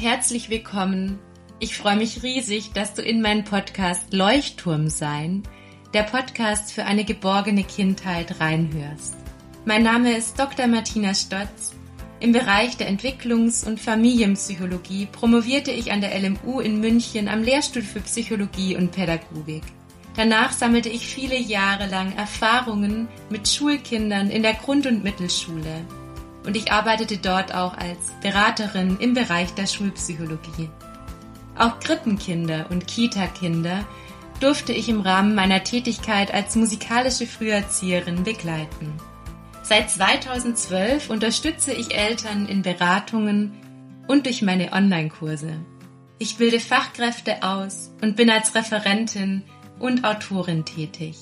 herzlich willkommen. Ich freue mich riesig, dass du in meinen Podcast Leuchtturm sein, der Podcast für eine geborgene Kindheit reinhörst. Mein Name ist Dr. Martina Stotz. Im Bereich der Entwicklungs- und Familienpsychologie promovierte ich an der LMU in München am Lehrstuhl für Psychologie und Pädagogik. Danach sammelte ich viele Jahre lang Erfahrungen mit Schulkindern in der Grund- und Mittelschule und ich arbeitete dort auch als Beraterin im Bereich der Schulpsychologie. Auch Krippenkinder und Kita-Kinder durfte ich im Rahmen meiner Tätigkeit als musikalische Früherzieherin begleiten. Seit 2012 unterstütze ich Eltern in Beratungen und durch meine Online-Kurse. Ich bilde Fachkräfte aus und bin als Referentin und Autorin tätig.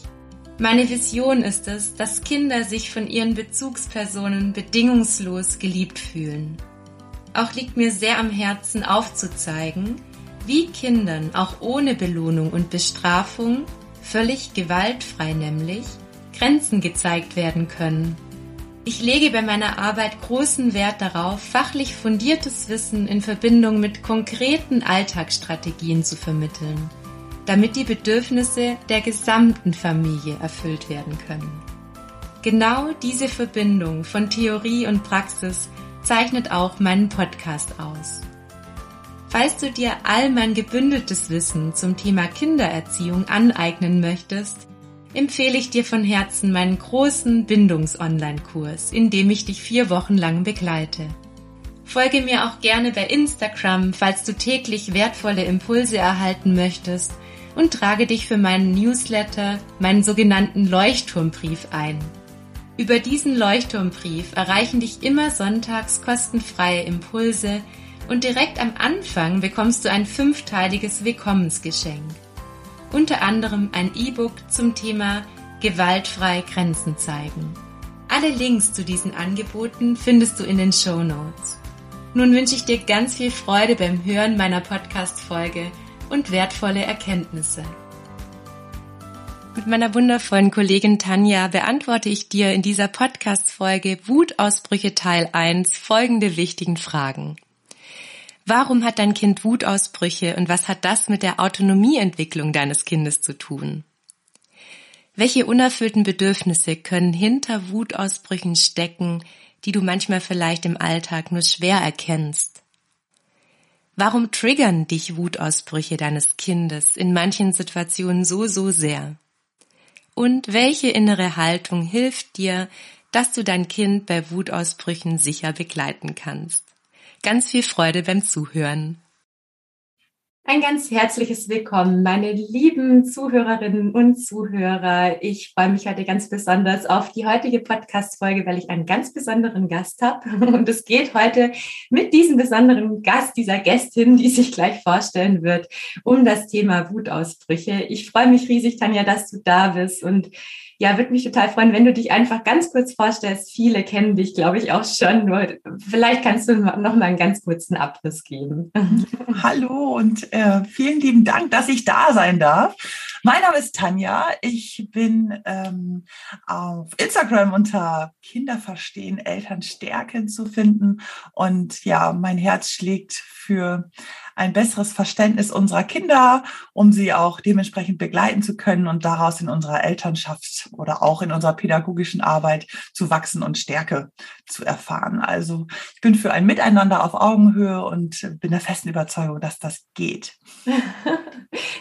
Meine Vision ist es, dass Kinder sich von ihren Bezugspersonen bedingungslos geliebt fühlen. Auch liegt mir sehr am Herzen aufzuzeigen, wie Kindern auch ohne Belohnung und Bestrafung, völlig gewaltfrei nämlich, Grenzen gezeigt werden können. Ich lege bei meiner Arbeit großen Wert darauf, fachlich fundiertes Wissen in Verbindung mit konkreten Alltagsstrategien zu vermitteln damit die Bedürfnisse der gesamten Familie erfüllt werden können. Genau diese Verbindung von Theorie und Praxis zeichnet auch meinen Podcast aus. Falls du dir all mein gebündeltes Wissen zum Thema Kindererziehung aneignen möchtest, empfehle ich dir von Herzen meinen großen Bindungs-Online-Kurs, in dem ich dich vier Wochen lang begleite. Folge mir auch gerne bei Instagram, falls du täglich wertvolle Impulse erhalten möchtest und trage dich für meinen Newsletter, meinen sogenannten Leuchtturmbrief ein. Über diesen Leuchtturmbrief erreichen dich immer sonntags kostenfreie Impulse und direkt am Anfang bekommst du ein fünfteiliges Willkommensgeschenk. Unter anderem ein E-Book zum Thema Gewaltfrei Grenzen zeigen. Alle Links zu diesen Angeboten findest du in den Show Notes. Nun wünsche ich dir ganz viel Freude beim Hören meiner Podcast-Folge und wertvolle Erkenntnisse. Mit meiner wundervollen Kollegin Tanja beantworte ich dir in dieser Podcast-Folge Wutausbrüche Teil 1 folgende wichtigen Fragen. Warum hat dein Kind Wutausbrüche und was hat das mit der Autonomieentwicklung deines Kindes zu tun? Welche unerfüllten Bedürfnisse können hinter Wutausbrüchen stecken, die du manchmal vielleicht im Alltag nur schwer erkennst? Warum triggern dich Wutausbrüche deines Kindes in manchen Situationen so, so sehr? Und welche innere Haltung hilft dir, dass du dein Kind bei Wutausbrüchen sicher begleiten kannst? Ganz viel Freude beim Zuhören. Ein ganz herzliches Willkommen, meine lieben Zuhörerinnen und Zuhörer. Ich freue mich heute ganz besonders auf die heutige Podcast-Folge, weil ich einen ganz besonderen Gast habe. Und es geht heute mit diesem besonderen Gast, dieser Gästin, die sich gleich vorstellen wird, um das Thema Wutausbrüche. Ich freue mich riesig, Tanja, dass du da bist und ja, würde mich total freuen, wenn du dich einfach ganz kurz vorstellst. Viele kennen dich, glaube ich, auch schon. Nur vielleicht kannst du noch mal einen ganz kurzen Abriss geben. Hallo und äh, vielen lieben Dank, dass ich da sein darf. Mein Name ist Tanja. Ich bin ähm, auf Instagram unter Kinder verstehen, Eltern stärken zu finden. Und ja, mein Herz schlägt für ein besseres Verständnis unserer Kinder, um sie auch dementsprechend begleiten zu können und daraus in unserer Elternschaft oder auch in unserer pädagogischen Arbeit zu wachsen und Stärke zu erfahren. Also ich bin für ein Miteinander auf Augenhöhe und bin der festen Überzeugung, dass das geht.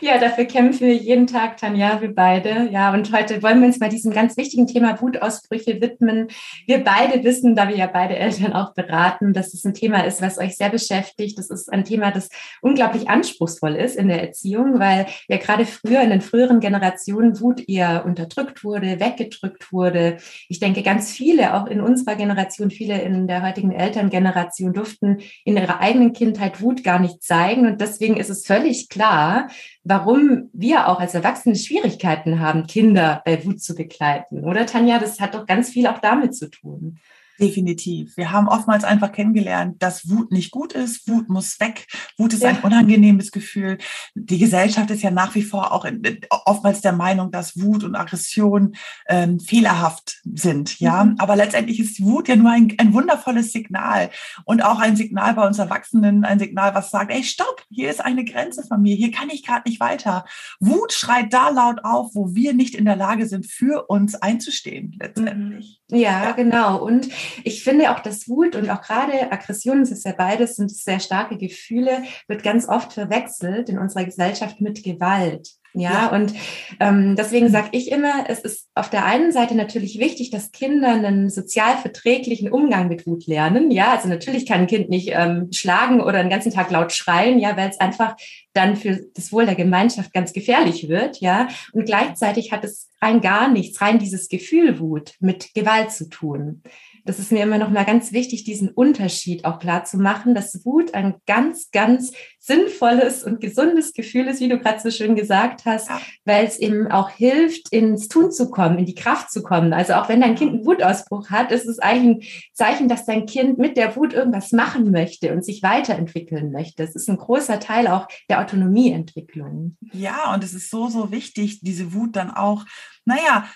Ja, dafür kämpfen wir jeden Tag, Tanja, wir beide. Ja, und heute wollen wir uns mal diesem ganz wichtigen Thema Wutausbrüche widmen. Wir beide wissen, da wir ja beide Eltern auch beraten, dass es ein Thema ist, was euch sehr beschäftigt. Das ist ein Thema, das unglaublich anspruchsvoll ist in der Erziehung, weil ja gerade früher in den früheren Generationen Wut eher unterdrückt wurde, weggedrückt wurde. Ich denke, ganz viele, auch in unserer Generation, viele in der heutigen Elterngeneration durften in ihrer eigenen Kindheit Wut gar nicht zeigen. Und deswegen ist es völlig klar, warum wir auch als Erwachsene Schwierigkeiten haben, Kinder bei Wut zu begleiten. Oder Tanja, das hat doch ganz viel auch damit zu tun. Definitiv. Wir haben oftmals einfach kennengelernt, dass Wut nicht gut ist. Wut muss weg. Wut ist ja. ein unangenehmes Gefühl. Die Gesellschaft ist ja nach wie vor auch in, oftmals der Meinung, dass Wut und Aggression ähm, fehlerhaft sind. Ja, mhm. aber letztendlich ist Wut ja nur ein, ein wundervolles Signal und auch ein Signal bei uns Erwachsenen, ein Signal, was sagt, ey, stopp, hier ist eine Grenze von mir. Hier kann ich gerade nicht weiter. Wut schreit da laut auf, wo wir nicht in der Lage sind, für uns einzustehen, letztendlich. Mhm. Ja, ja, genau. Und ich finde auch, dass Wut und auch gerade Aggression, das ist ja beides, sind sehr starke Gefühle, wird ganz oft verwechselt in unserer Gesellschaft mit Gewalt. Ja, ja. und ähm, deswegen sage ich immer, es ist auf der einen Seite natürlich wichtig, dass Kinder einen sozial verträglichen Umgang mit Wut lernen. Ja, also natürlich kann ein Kind nicht ähm, schlagen oder den ganzen Tag laut schreien, ja, weil es einfach dann für das Wohl der Gemeinschaft ganz gefährlich wird, ja. Und gleichzeitig hat es rein gar nichts, rein dieses Gefühl Wut mit Gewalt zu tun das ist mir immer noch mal ganz wichtig, diesen Unterschied auch klar zu machen, dass Wut ein ganz, ganz sinnvolles und gesundes Gefühl ist, wie du gerade so schön gesagt hast, weil es eben auch hilft, ins Tun zu kommen, in die Kraft zu kommen. Also auch wenn dein Kind einen Wutausbruch hat, ist es eigentlich ein Zeichen, dass dein Kind mit der Wut irgendwas machen möchte und sich weiterentwickeln möchte. Das ist ein großer Teil auch der Autonomieentwicklung. Ja, und es ist so, so wichtig, diese Wut dann auch naja,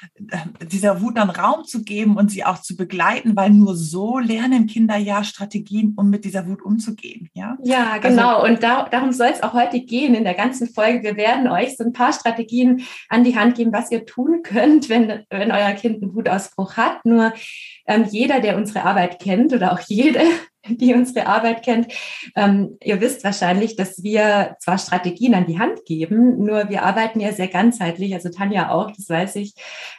dieser Wut dann Raum zu geben und sie auch zu begleiten, weil nur so lernen Kinder ja Strategien, um mit dieser Wut umzugehen. Ja, ja also genau. Also, und da, darum soll es auch heute gehen in der ganzen Folge. Wir werden euch so ein paar Strategien an die Hand geben, was ihr tun könnt, wenn, wenn euer Kind einen Wutausbruch hat. Nur ähm, jeder, der unsere Arbeit kennt oder auch jede, die unsere Arbeit kennt. Ähm, ihr wisst wahrscheinlich, dass wir zwar Strategien an die Hand geben, nur wir arbeiten ja sehr ganzheitlich, also Tanja auch, das weiß ich.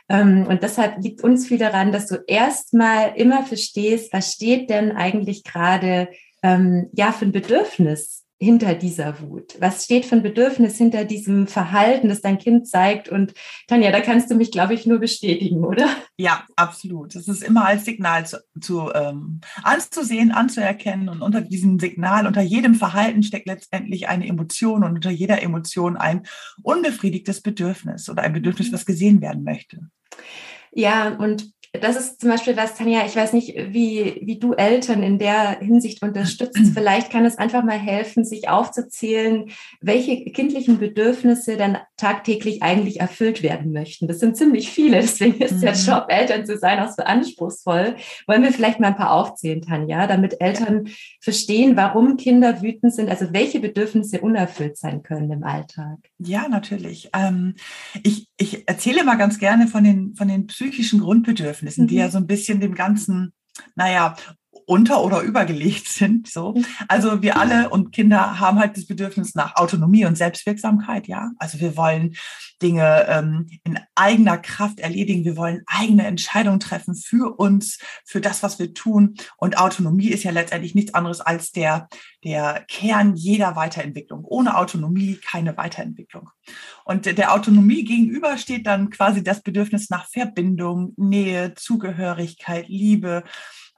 Ähm, und deshalb liegt uns viel daran, dass du erstmal immer verstehst, was steht denn eigentlich gerade ähm, ja für ein Bedürfnis hinter dieser Wut? Was steht für ein Bedürfnis hinter diesem Verhalten, das dein Kind zeigt? Und Tanja, da kannst du mich, glaube ich, nur bestätigen, oder? Ja, absolut. Das ist immer als Signal zu, zu ähm, anzusehen, anzuerkennen. Und unter diesem Signal, unter jedem Verhalten steckt letztendlich eine Emotion und unter jeder Emotion ein unbefriedigtes Bedürfnis oder ein Bedürfnis, mhm. was gesehen werden möchte. Ja, und das ist zum Beispiel was, Tanja, ich weiß nicht, wie, wie du Eltern in der Hinsicht unterstützt. Vielleicht kann es einfach mal helfen, sich aufzuzählen, welche kindlichen Bedürfnisse dann tagtäglich eigentlich erfüllt werden möchten. Das sind ziemlich viele, deswegen ist mhm. der Job, Eltern zu sein, auch so anspruchsvoll. Wollen wir vielleicht mal ein paar aufzählen, Tanja, damit Eltern verstehen, warum Kinder wütend sind, also welche Bedürfnisse unerfüllt sein können im Alltag? Ja, natürlich. Ähm, ich, ich erzähle mal ganz gerne von den, von den psychischen Grundbedürfnissen. Bedürfnissen, mhm. die ja mhm. so ein bisschen dem Ganzen, naja, unter- oder übergelegt sind. So. Also wir alle und Kinder haben halt das Bedürfnis nach Autonomie und Selbstwirksamkeit, ja. Also wir wollen Dinge ähm, in eigener Kraft erledigen. Wir wollen eigene Entscheidungen treffen für uns, für das, was wir tun. Und Autonomie ist ja letztendlich nichts anderes als der, der Kern jeder Weiterentwicklung. Ohne Autonomie keine Weiterentwicklung. Und der Autonomie gegenüber steht dann quasi das Bedürfnis nach Verbindung, Nähe, Zugehörigkeit, Liebe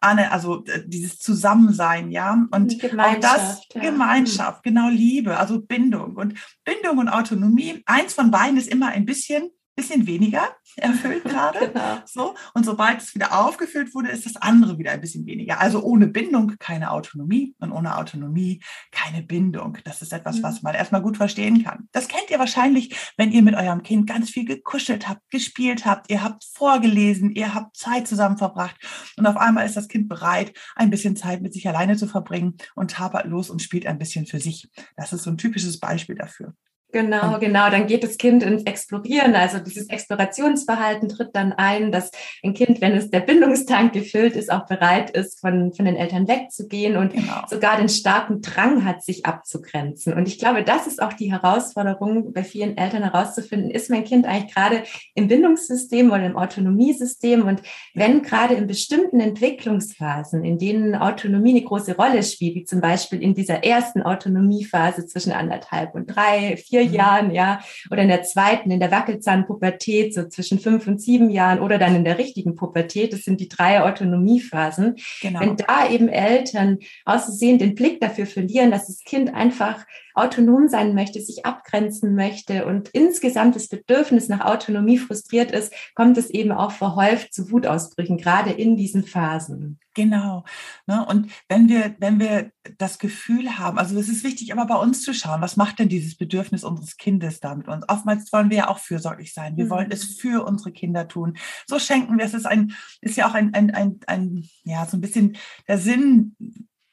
also äh, dieses Zusammensein, ja. Und auch das ja. Gemeinschaft, genau Liebe, also Bindung. Und Bindung und Autonomie, eins von beiden ist immer ein bisschen bisschen weniger erfüllt gerade. genau. So. Und sobald es wieder aufgefüllt wurde, ist das andere wieder ein bisschen weniger. Also ohne Bindung keine Autonomie und ohne Autonomie keine Bindung. Das ist etwas, mhm. was man erstmal gut verstehen kann. Das kennt ihr wahrscheinlich, wenn ihr mit eurem Kind ganz viel gekuschelt habt, gespielt habt, ihr habt vorgelesen, ihr habt Zeit zusammen verbracht und auf einmal ist das Kind bereit, ein bisschen Zeit mit sich alleine zu verbringen und tapert los und spielt ein bisschen für sich. Das ist so ein typisches Beispiel dafür. Genau, genau. Dann geht das Kind ins Explorieren. Also dieses Explorationsverhalten tritt dann ein, dass ein Kind, wenn es der Bindungstank gefüllt ist, auch bereit ist, von, von den Eltern wegzugehen und genau. sogar den starken Drang hat, sich abzugrenzen. Und ich glaube, das ist auch die Herausforderung bei vielen Eltern herauszufinden, ist mein Kind eigentlich gerade im Bindungssystem oder im Autonomiesystem? Und wenn gerade in bestimmten Entwicklungsphasen, in denen Autonomie eine große Rolle spielt, wie zum Beispiel in dieser ersten Autonomiephase zwischen anderthalb und drei, vier. Jahren, ja, oder in der zweiten, in der Wackelzahnpubertät, so zwischen fünf und sieben Jahren oder dann in der richtigen Pubertät, das sind die drei Autonomiephasen. Genau. Wenn da eben Eltern auszusehen den Blick dafür verlieren, dass das Kind einfach autonom sein möchte, sich abgrenzen möchte und insgesamt das Bedürfnis nach Autonomie frustriert ist, kommt es eben auch verhäuft zu Wutausbrüchen, gerade in diesen Phasen. Genau. Ne? Und wenn wir, wenn wir das Gefühl haben, also es ist wichtig, immer bei uns zu schauen, was macht denn dieses Bedürfnis unseres Kindes da mit uns? Oftmals wollen wir ja auch fürsorglich sein. Wir mhm. wollen es für unsere Kinder tun. So schenken wir es. Ist ein, ist ja auch ein, ein, ein, ein, ja, so ein bisschen der Sinn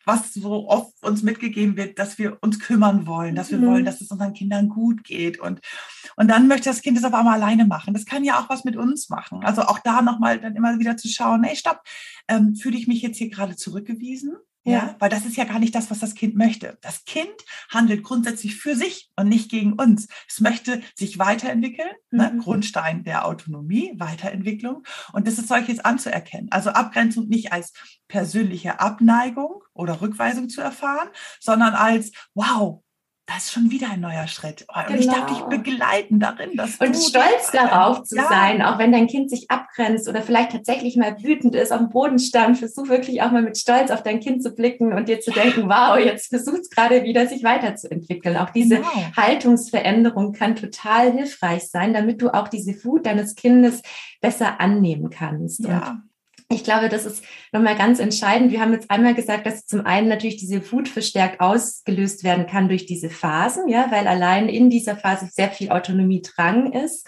was so oft uns mitgegeben wird, dass wir uns kümmern wollen, dass wir mhm. wollen, dass es unseren Kindern gut geht. Und, und dann möchte das Kind es aber mal alleine machen. Das kann ja auch was mit uns machen. Also auch da nochmal dann immer wieder zu schauen, hey, stopp, ähm, fühle ich mich jetzt hier gerade zurückgewiesen? Ja. weil das ist ja gar nicht das, was das Kind möchte. Das Kind handelt grundsätzlich für sich und nicht gegen uns. Es möchte sich weiterentwickeln, ne? mhm. ne? Grundstein der Autonomie, Weiterentwicklung. Und das ist solches anzuerkennen. Also Abgrenzung nicht als persönliche Abneigung oder Rückweisung zu erfahren, sondern als, wow, das ist schon wieder ein neuer Schritt. Und genau. ich darf dich genau. begleiten darin. Dass und stolz darauf zu ja. sein, auch wenn dein Kind sich abgrenzt oder vielleicht tatsächlich mal wütend ist, auf dem Boden stand, versuch wirklich auch mal mit Stolz auf dein Kind zu blicken und dir zu denken, wow, jetzt versucht es gerade wieder, sich weiterzuentwickeln. Auch diese genau. Haltungsveränderung kann total hilfreich sein, damit du auch diese Wut deines Kindes besser annehmen kannst. Ja. Und ich glaube, das ist nochmal ganz entscheidend. Wir haben jetzt einmal gesagt, dass zum einen natürlich diese Wut verstärkt ausgelöst werden kann durch diese Phasen, ja, weil allein in dieser Phase sehr viel Autonomie Drang ist.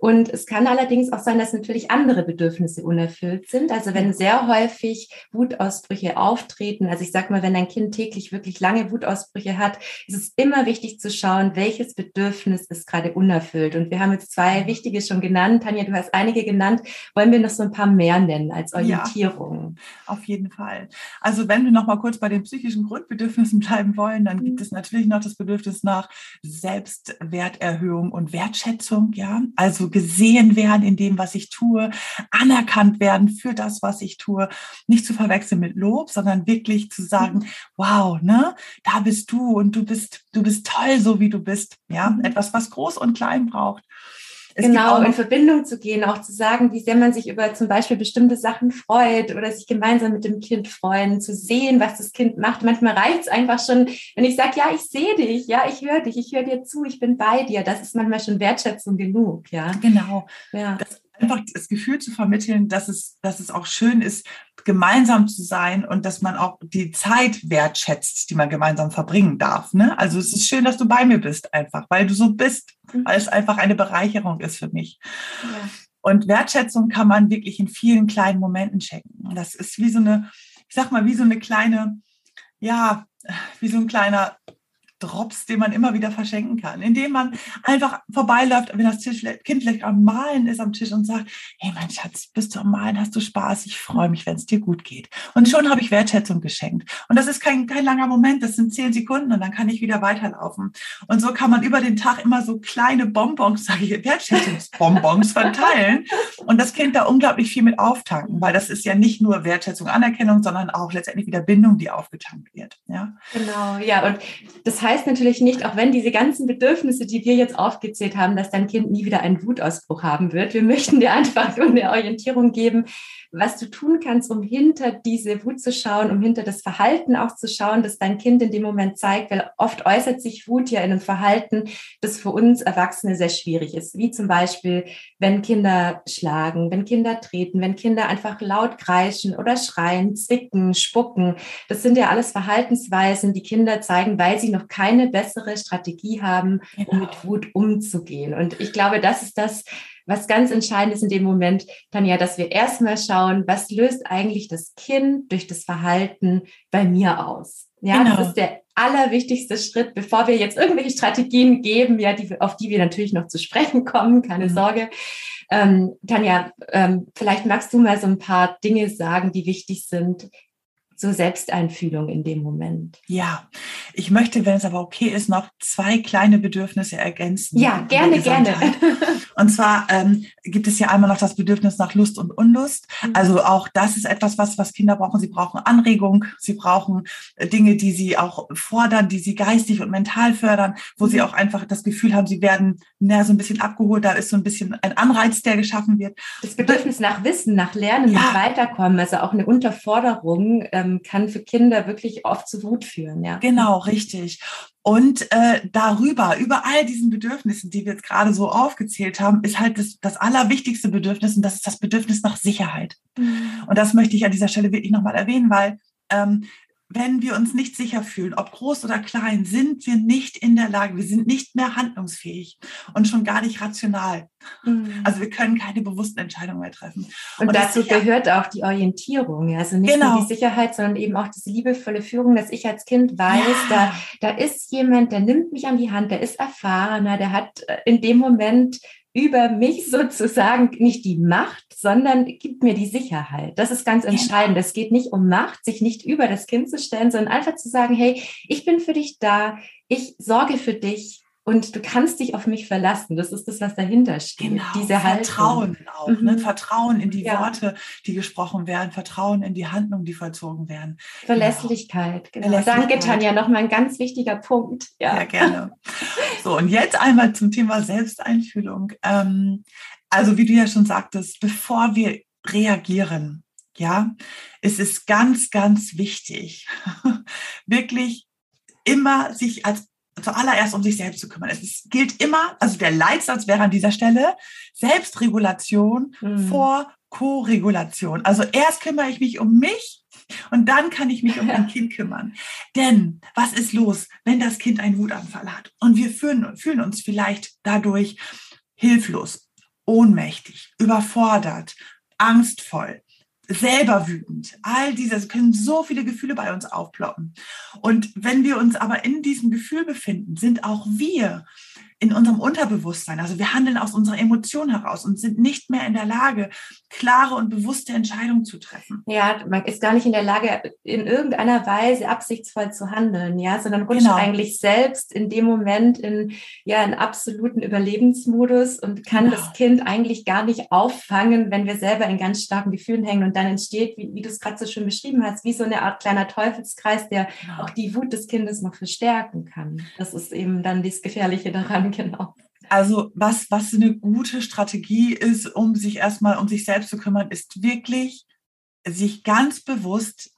Und es kann allerdings auch sein, dass natürlich andere Bedürfnisse unerfüllt sind. Also wenn sehr häufig Wutausbrüche auftreten, also ich sag mal, wenn ein Kind täglich wirklich lange Wutausbrüche hat, ist es immer wichtig zu schauen, welches Bedürfnis ist gerade unerfüllt. Und wir haben jetzt zwei wichtige schon genannt. Tanja, du hast einige genannt. Wollen wir noch so ein paar mehr nennen als Orientierung. Ja, auf jeden Fall. Also wenn wir noch mal kurz bei den psychischen Grundbedürfnissen bleiben wollen, dann gibt mhm. es natürlich noch das Bedürfnis nach Selbstwerterhöhung und Wertschätzung. Ja, also gesehen werden in dem, was ich tue, anerkannt werden für das, was ich tue, nicht zu verwechseln mit Lob, sondern wirklich zu sagen, mhm. wow, ne, da bist du und du bist, du bist toll, so wie du bist. Ja, mhm. etwas, was groß und klein braucht. Es genau, in Verbindung zu gehen, auch zu sagen, wie sehr man sich über zum Beispiel bestimmte Sachen freut oder sich gemeinsam mit dem Kind freuen, zu sehen, was das Kind macht. Manchmal reicht es einfach schon, wenn ich sage, ja, ich sehe dich, ja, ich höre dich, ich höre dir zu, ich bin bei dir. Das ist manchmal schon Wertschätzung genug, ja. Genau. Ja. Das einfach das Gefühl zu vermitteln, dass es, dass es auch schön ist, gemeinsam zu sein und dass man auch die Zeit wertschätzt, die man gemeinsam verbringen darf. Ne? Also es ist schön, dass du bei mir bist einfach, weil du so bist, mhm. weil es einfach eine Bereicherung ist für mich. Ja. Und Wertschätzung kann man wirklich in vielen kleinen Momenten checken. Das ist wie so eine, ich sag mal, wie so eine kleine, ja, wie so ein kleiner Drops, den man immer wieder verschenken kann, indem man einfach vorbeiläuft, wenn das Kind vielleicht am Malen ist am Tisch und sagt, hey mein Schatz, bist du am Malen, hast du Spaß, ich freue mich, wenn es dir gut geht. Und schon habe ich Wertschätzung geschenkt. Und das ist kein, kein langer Moment, das sind zehn Sekunden und dann kann ich wieder weiterlaufen. Und so kann man über den Tag immer so kleine Bonbons, sage ich, Wertschätzungsbonbons verteilen und das Kind da unglaublich viel mit auftanken, weil das ist ja nicht nur Wertschätzung, Anerkennung, sondern auch letztendlich wieder Bindung, die aufgetankt wird. Ja? Genau, ja. Und das heißt, heißt natürlich nicht, auch wenn diese ganzen Bedürfnisse, die wir jetzt aufgezählt haben, dass dein Kind nie wieder einen Wutausbruch haben wird. Wir möchten dir einfach nur eine Orientierung geben, was du tun kannst, um hinter diese Wut zu schauen, um hinter das Verhalten auch zu schauen, das dein Kind in dem Moment zeigt, weil oft äußert sich Wut ja in einem Verhalten, das für uns Erwachsene sehr schwierig ist, wie zum Beispiel, wenn Kinder schlagen, wenn Kinder treten, wenn Kinder einfach laut kreischen oder schreien, zwicken, spucken. Das sind ja alles Verhaltensweisen, die Kinder zeigen, weil sie noch keine bessere Strategie haben, um genau. mit Wut umzugehen. Und ich glaube, das ist das, was ganz entscheidend ist in dem Moment, Tanja, dass wir erstmal schauen, was löst eigentlich das Kind durch das Verhalten bei mir aus? Ja, genau. das ist der allerwichtigste Schritt, bevor wir jetzt irgendwelche Strategien geben, ja, die, auf die wir natürlich noch zu sprechen kommen, keine mhm. Sorge. Ähm, Tanja, ähm, vielleicht magst du mal so ein paar Dinge sagen, die wichtig sind zur Selbsteinfühlung in dem Moment. Ja, ich möchte, wenn es aber okay ist, noch zwei kleine Bedürfnisse ergänzen. Ja, gerne, gerne. Und zwar ähm, gibt es ja einmal noch das Bedürfnis nach Lust und Unlust. Mhm. Also auch das ist etwas, was, was Kinder brauchen. Sie brauchen Anregung, sie brauchen äh, Dinge, die sie auch fordern, die sie geistig und mental fördern, wo mhm. sie auch einfach das Gefühl haben, sie werden na, so ein bisschen abgeholt. Da ist so ein bisschen ein Anreiz, der geschaffen wird. Das Bedürfnis nach Wissen, nach Lernen, ja. nach Weiterkommen, also auch eine Unterforderung ähm, kann für Kinder wirklich oft zu Wut führen. Ja. Genau, richtig. Und äh, darüber, über all diesen Bedürfnissen, die wir jetzt gerade so aufgezählt haben, ist halt das, das allerwichtigste Bedürfnis und das ist das Bedürfnis nach Sicherheit. Mhm. Und das möchte ich an dieser Stelle wirklich nochmal erwähnen, weil ähm, wenn wir uns nicht sicher fühlen, ob groß oder klein, sind wir nicht in der Lage, wir sind nicht mehr handlungsfähig und schon gar nicht rational. Mhm. Also wir können keine bewussten Entscheidungen mehr treffen. Und, und dazu gehört auch die Orientierung, also nicht genau. nur die Sicherheit, sondern eben auch diese liebevolle Führung, dass ich als Kind weiß, ja. da, da ist jemand, der nimmt mich an die Hand, der ist erfahrener, der hat äh, in dem Moment über mich sozusagen nicht die Macht, sondern gibt mir die Sicherheit. Das ist ganz entscheidend. Es geht nicht um Macht, sich nicht über das Kind zu stellen, sondern einfach zu sagen, hey, ich bin für dich da, ich sorge für dich und du kannst dich auf mich verlassen. Das ist das, was dahinter steht. Genau, Diese Vertrauen auch. Ne? Mhm. Ne? Vertrauen in die ja. Worte, die gesprochen werden. Vertrauen in die Handlungen, die vollzogen werden. Verlässlichkeit. Genau. genau. Danke, Tanja. Nochmal ein ganz wichtiger Punkt. Ja, ja gerne. So, und jetzt einmal zum Thema Selbsteinfühlung. Ähm, also, wie du ja schon sagtest, bevor wir reagieren, ja, es ist ganz, ganz wichtig, wirklich immer sich als zuallererst um sich selbst zu kümmern. Es gilt immer, also der Leitsatz wäre an dieser Stelle Selbstregulation mhm. vor Co-Regulation. Also erst kümmere ich mich um mich und dann kann ich mich um mein Kind kümmern. Denn was ist los, wenn das Kind einen Wutanfall hat und wir fühlen, fühlen uns vielleicht dadurch hilflos, ohnmächtig, überfordert, angstvoll, selber wütend. All diese können so viele Gefühle bei uns aufploppen. Und wenn wir uns aber in diesem Gefühl befinden, sind auch wir in unserem Unterbewusstsein. Also wir handeln aus unserer Emotion heraus und sind nicht mehr in der Lage, klare und bewusste Entscheidungen zu treffen. Ja, man ist gar nicht in der Lage, in irgendeiner Weise absichtsvoll zu handeln, ja, sondern rutscht genau. eigentlich selbst in dem Moment in ja einen absoluten Überlebensmodus und kann genau. das Kind eigentlich gar nicht auffangen, wenn wir selber in ganz starken Gefühlen hängen und dann entsteht, wie, wie du es gerade so schön beschrieben hast, wie so eine Art kleiner Teufelskreis, der genau. auch die Wut des Kindes noch verstärken kann. Das ist eben dann das Gefährliche daran. genau. Also was, was eine gute Strategie ist, um sich erstmal um sich selbst zu kümmern, ist wirklich sich ganz bewusst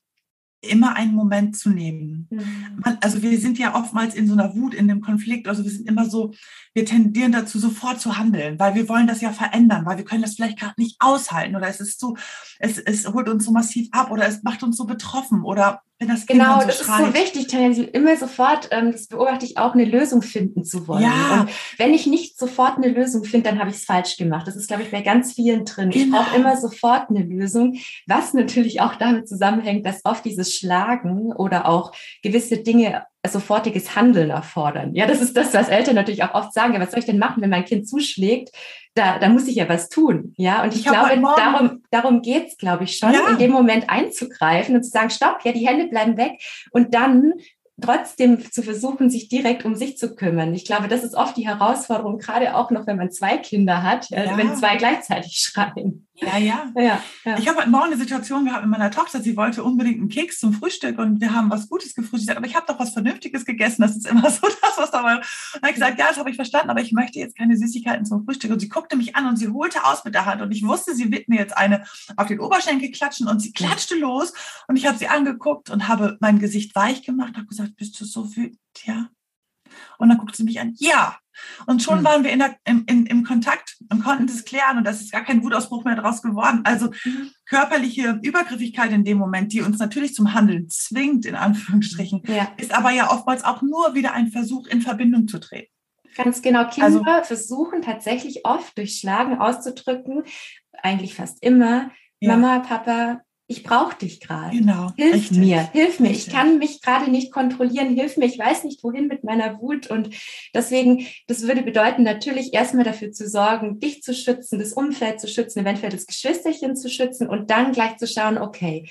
immer einen Moment zu nehmen. Mhm. Man, also wir sind ja oftmals in so einer Wut, in dem Konflikt, also wir sind immer so, wir tendieren dazu, sofort zu handeln, weil wir wollen das ja verändern, weil wir können das vielleicht gerade nicht aushalten oder es ist so, es, es holt uns so massiv ab oder es macht uns so betroffen oder wenn das kind Genau, so das schreit. ist so wichtig, Tanja, immer sofort, ähm, das beobachte ich auch, eine Lösung finden zu wollen. Ja. Und wenn ich nicht sofort eine Lösung finde, dann habe ich es falsch gemacht. Das ist, glaube ich, bei ganz vielen drin. Genau. Ich brauche immer sofort eine Lösung, was natürlich auch damit zusammenhängt, dass oft dieses Schlagen oder auch gewisse Dinge sofortiges Handeln erfordern. Ja, das ist das, was Eltern natürlich auch oft sagen. Ja, was soll ich denn machen, wenn mein Kind zuschlägt? Da, da muss ich ja was tun. Ja, und ich, ich glaube, darum, darum geht's, glaube ich, schon, ja. in dem Moment einzugreifen und zu sagen, stopp, ja, die Hände bleiben weg. Und dann trotzdem zu versuchen, sich direkt um sich zu kümmern. Ich glaube, das ist oft die Herausforderung, gerade auch noch, wenn man zwei Kinder hat, äh, ja. wenn zwei gleichzeitig schreien. Ja, ja. ja, ja. Ich habe heute Morgen eine Situation gehabt mit meiner Tochter. Sie wollte unbedingt einen Keks zum Frühstück und wir haben was Gutes gefrühstückt. Aber ich habe doch was Vernünftiges gegessen. Das ist immer so das, was dabei. Und dann habe ich gesagt, ja, das habe ich verstanden, aber ich möchte jetzt keine Süßigkeiten zum Frühstück. Und sie guckte mich an und sie holte aus mit der Hand und ich wusste, sie wird mir jetzt eine auf den Oberschenkel klatschen und sie klatschte los und ich habe sie angeguckt und habe mein Gesicht weich gemacht, habe gesagt, bist du so wütend, ja? Und dann guckt sie mich an, ja. Und schon mhm. waren wir in der, im, in, im Kontakt und konnten das klären und das ist gar kein Wutausbruch mehr daraus geworden. Also mhm. körperliche Übergriffigkeit in dem Moment, die uns natürlich zum Handeln zwingt, in Anführungsstrichen, ja. ist aber ja oftmals auch nur wieder ein Versuch, in Verbindung zu treten. Ganz genau. Kinder also, versuchen tatsächlich oft durch Schlagen auszudrücken, eigentlich fast immer, ja. Mama, Papa, ich brauche dich gerade. Genau. Hilf richtig, mir, hilf mir. Richtig. Ich kann mich gerade nicht kontrollieren, hilf mir. Ich weiß nicht, wohin mit meiner Wut. Und deswegen, das würde bedeuten, natürlich erstmal dafür zu sorgen, dich zu schützen, das Umfeld zu schützen, eventuell das Geschwisterchen zu schützen und dann gleich zu schauen, okay,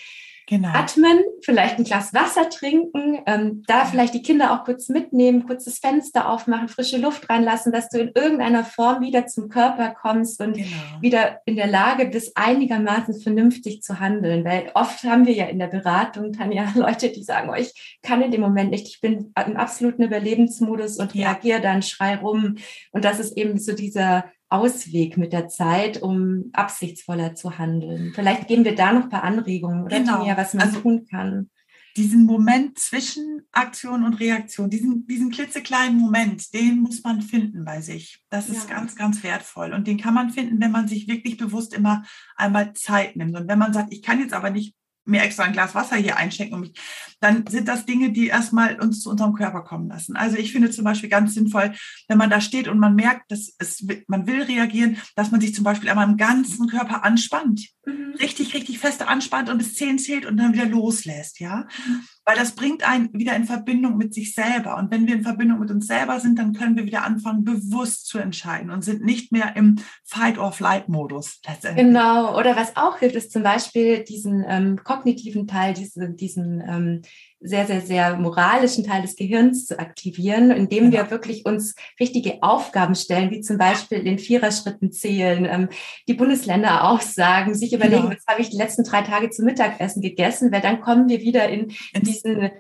Genau. Atmen, vielleicht ein Glas Wasser trinken, ähm, da vielleicht die Kinder auch kurz mitnehmen, kurzes Fenster aufmachen, frische Luft reinlassen, dass du in irgendeiner Form wieder zum Körper kommst und genau. wieder in der Lage bist, einigermaßen vernünftig zu handeln. Weil oft haben wir ja in der Beratung, Tanja, Leute, die sagen, oh, ich kann in dem Moment nicht, ich bin im absoluten Überlebensmodus und ja. reagiere dann, schrei rum. Und das ist eben so dieser Ausweg mit der Zeit, um absichtsvoller zu handeln. Vielleicht geben wir da noch ein paar Anregungen oder genau. Tanja, was man also, tun kann. Diesen Moment zwischen Aktion und Reaktion, diesen, diesen klitzekleinen Moment, den muss man finden bei sich. Das ist ja. ganz, ganz wertvoll. Und den kann man finden, wenn man sich wirklich bewusst immer einmal Zeit nimmt. Und wenn man sagt, ich kann jetzt aber nicht mir extra ein Glas Wasser hier einschenken, um mich, dann sind das Dinge, die erstmal uns zu unserem Körper kommen lassen. Also ich finde zum Beispiel ganz sinnvoll, wenn man da steht und man merkt, dass es, man will reagieren, dass man sich zum Beispiel einmal im ganzen Körper anspannt. Mhm. Richtig, richtig fest anspannt und bis zehn zählt und dann wieder loslässt, ja. Mhm weil das bringt einen wieder in Verbindung mit sich selber. Und wenn wir in Verbindung mit uns selber sind, dann können wir wieder anfangen, bewusst zu entscheiden und sind nicht mehr im Fight-or-Flight-Modus Genau. Oder was auch hilft, ist zum Beispiel diesen ähm, kognitiven Teil, diese, diesen ähm, sehr, sehr, sehr moralischen Teil des Gehirns zu aktivieren, indem wir wirklich uns richtige Aufgaben stellen, wie zum Beispiel in Viererschritten zählen, ähm, die Bundesländer aussagen, sich überlegen, genau. was habe ich die letzten drei Tage zum Mittagessen gegessen, weil dann kommen wir wieder in, in diesen,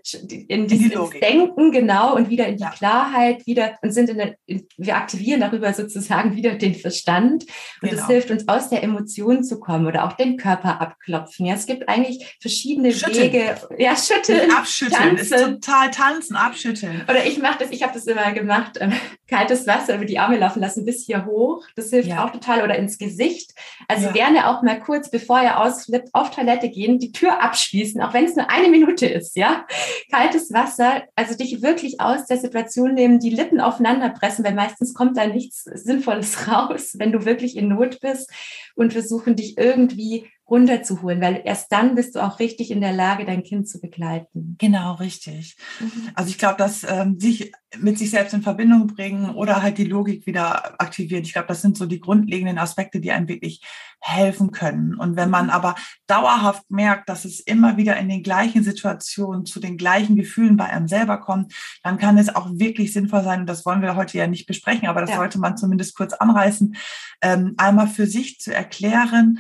in dieses die Denken, genau, und wieder in die ja. Klarheit, wieder und sind in der, in, wir aktivieren darüber sozusagen wieder den Verstand und genau. das hilft uns aus der Emotion zu kommen oder auch den Körper abklopfen. Ja, es gibt eigentlich verschiedene schütteln. Wege, ja, schütteln abschütteln, tanzen. ist total tanzen, abschütteln. Oder ich mache das, ich habe das immer gemacht, ähm, kaltes Wasser über die Arme laufen lassen bis hier hoch. Das hilft ja. auch total. Oder ins Gesicht. Also ja. gerne auch mal kurz, bevor ihr ausflippt, auf Toilette gehen, die Tür abschließen, auch wenn es nur eine Minute ist, ja. Kaltes Wasser, also dich wirklich aus der Situation nehmen, die Lippen aufeinander pressen, weil meistens kommt da nichts Sinnvolles raus, wenn du wirklich in Not bist und versuchen dich irgendwie runterzuholen, weil erst dann bist du auch richtig in der Lage, dein Kind zu begleiten. Genau, richtig. Mhm. Also ich glaube, dass ähm, sich mit sich selbst in Verbindung bringen oder halt die Logik wieder aktivieren. Ich glaube, das sind so die grundlegenden Aspekte, die einem wirklich helfen können. Und wenn man mhm. aber dauerhaft merkt, dass es immer wieder in den gleichen Situationen zu den gleichen Gefühlen bei einem selber kommt, dann kann es auch wirklich sinnvoll sein, und das wollen wir heute ja nicht besprechen, aber das ja. sollte man zumindest kurz anreißen, ähm, einmal für sich zu erklären,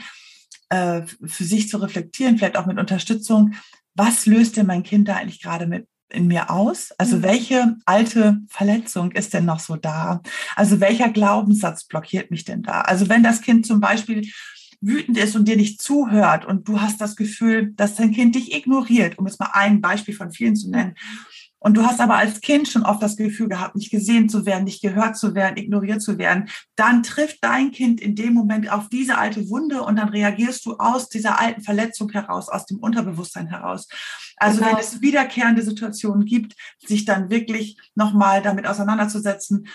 äh, für sich zu reflektieren, vielleicht auch mit Unterstützung, was löst denn mein Kind da eigentlich gerade mit in mir aus? Also mhm. welche alte Verletzung ist denn noch so da? Also welcher Glaubenssatz blockiert mich denn da? Also wenn das Kind zum Beispiel wütend ist und dir nicht zuhört und du hast das Gefühl, dass dein Kind dich ignoriert, um jetzt mal ein Beispiel von vielen zu nennen, und du hast aber als Kind schon oft das Gefühl gehabt, nicht gesehen zu werden, nicht gehört zu werden, ignoriert zu werden. Dann trifft dein Kind in dem Moment auf diese alte Wunde und dann reagierst du aus dieser alten Verletzung heraus, aus dem Unterbewusstsein heraus. Also genau. wenn es wiederkehrende Situationen gibt, sich dann wirklich nochmal damit auseinanderzusetzen,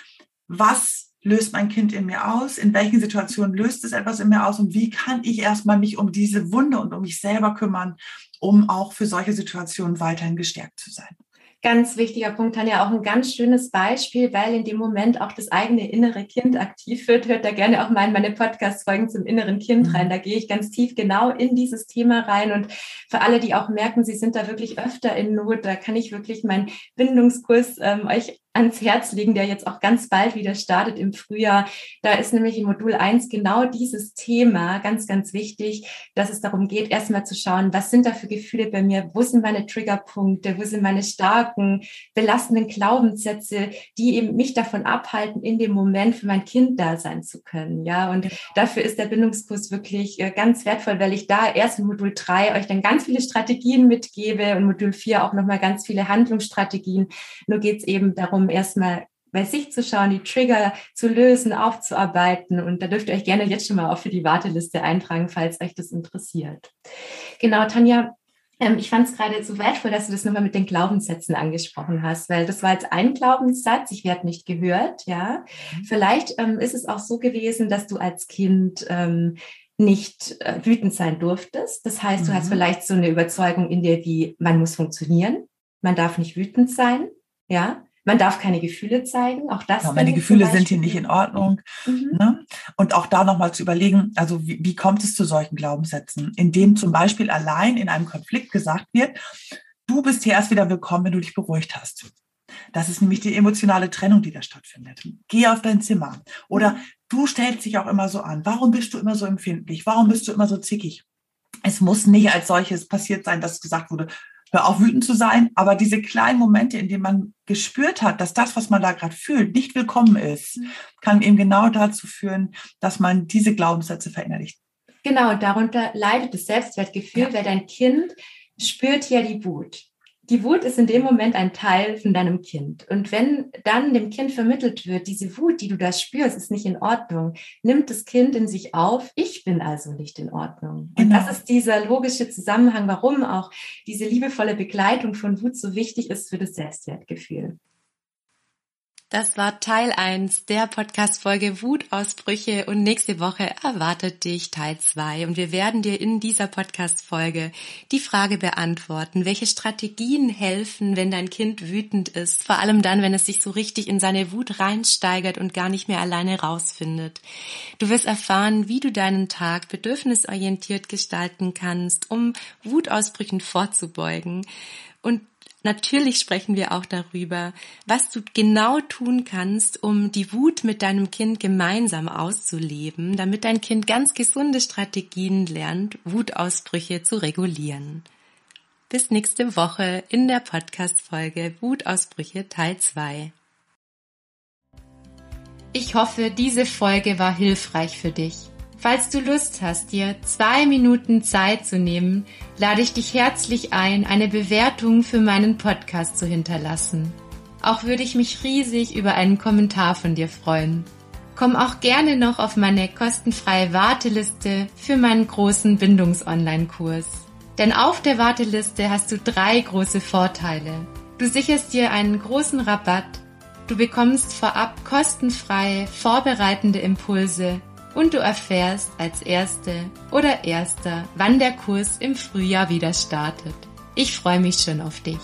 was löst mein Kind in mir aus? In welchen Situationen löst es etwas in mir aus? Und wie kann ich erstmal mich um diese Wunde und um mich selber kümmern, um auch für solche Situationen weiterhin gestärkt zu sein? Ganz wichtiger Punkt, Tanja, auch ein ganz schönes Beispiel, weil in dem Moment auch das eigene innere Kind aktiv wird. Hört da gerne auch mal in meine Podcast-Folgen zum inneren Kind rein. Mhm. Da gehe ich ganz tief genau in dieses Thema rein. Und für alle, die auch merken, sie sind da wirklich öfter in Not, da kann ich wirklich meinen Bindungskurs ähm, euch ans Herz legen, der jetzt auch ganz bald wieder startet im Frühjahr. Da ist nämlich im Modul 1 genau dieses Thema ganz, ganz wichtig, dass es darum geht, erstmal zu schauen, was sind da für Gefühle bei mir, wo sind meine Triggerpunkte, wo sind meine starken, belastenden Glaubenssätze, die eben mich davon abhalten, in dem Moment für mein Kind da sein zu können. Ja, und dafür ist der Bindungskurs wirklich äh, ganz wertvoll, weil ich da erst in Modul 3 euch dann ganz viele Strategien mitgebe und Modul 4 auch nochmal ganz viele Handlungsstrategien. Nur geht es eben darum, um erstmal bei sich zu schauen, die Trigger zu lösen, aufzuarbeiten. Und da dürft ihr euch gerne jetzt schon mal auch für die Warteliste eintragen, falls euch das interessiert. Genau, Tanja, ähm, ich fand es gerade so wertvoll, dass du das nochmal mit den Glaubenssätzen angesprochen hast, weil das war jetzt ein Glaubenssatz, ich werde nicht gehört, ja. Mhm. Vielleicht ähm, ist es auch so gewesen, dass du als Kind ähm, nicht äh, wütend sein durftest. Das heißt, mhm. du hast mhm. vielleicht so eine Überzeugung in dir wie, man muss funktionieren, man darf nicht wütend sein, ja. Man darf keine Gefühle zeigen, auch das. Ja, meine Gefühle sind hier nicht in Ordnung. Mhm. Ne? Und auch da nochmal zu überlegen, also wie, wie kommt es zu solchen Glaubenssätzen, indem zum Beispiel allein in einem Konflikt gesagt wird, du bist hier erst wieder willkommen, wenn du dich beruhigt hast. Das ist nämlich die emotionale Trennung, die da stattfindet. Geh auf dein Zimmer. Oder du stellst dich auch immer so an. Warum bist du immer so empfindlich? Warum bist du immer so zickig? Es muss nicht als solches passiert sein, dass gesagt wurde, hör auf wütend zu sein, aber diese kleinen Momente, in denen man gespürt hat, dass das, was man da gerade fühlt, nicht willkommen ist, mhm. kann eben genau dazu führen, dass man diese Glaubenssätze verinnerlicht. Genau, darunter leidet das Selbstwertgefühl, ja. weil dein Kind spürt ja die Wut die Wut ist in dem Moment ein Teil von deinem Kind. Und wenn dann dem Kind vermittelt wird, diese Wut, die du da spürst, ist nicht in Ordnung, nimmt das Kind in sich auf, ich bin also nicht in Ordnung. Und genau. das ist dieser logische Zusammenhang, warum auch diese liebevolle Begleitung von Wut so wichtig ist für das Selbstwertgefühl. Das war Teil 1 der Podcast-Folge Wutausbrüche und nächste Woche erwartet dich Teil 2 und wir werden dir in dieser Podcast-Folge die Frage beantworten, welche Strategien helfen, wenn dein Kind wütend ist, vor allem dann, wenn es sich so richtig in seine Wut reinsteigert und gar nicht mehr alleine rausfindet. Du wirst erfahren, wie du deinen Tag bedürfnisorientiert gestalten kannst, um Wutausbrüchen vorzubeugen. Und Natürlich sprechen wir auch darüber, was du genau tun kannst, um die Wut mit deinem Kind gemeinsam auszuleben, damit dein Kind ganz gesunde Strategien lernt, Wutausbrüche zu regulieren. Bis nächste Woche in der Podcast-Folge Wutausbrüche Teil 2. Ich hoffe, diese Folge war hilfreich für dich. Falls du Lust hast, dir zwei Minuten Zeit zu nehmen, lade ich dich herzlich ein, eine Bewertung für meinen Podcast zu hinterlassen. Auch würde ich mich riesig über einen Kommentar von dir freuen. Komm auch gerne noch auf meine kostenfreie Warteliste für meinen großen Bindungs-Online-Kurs. Denn auf der Warteliste hast du drei große Vorteile. Du sicherst dir einen großen Rabatt, du bekommst vorab kostenfreie, vorbereitende Impulse und du erfährst als Erste oder Erster, wann der Kurs im Frühjahr wieder startet. Ich freue mich schon auf dich.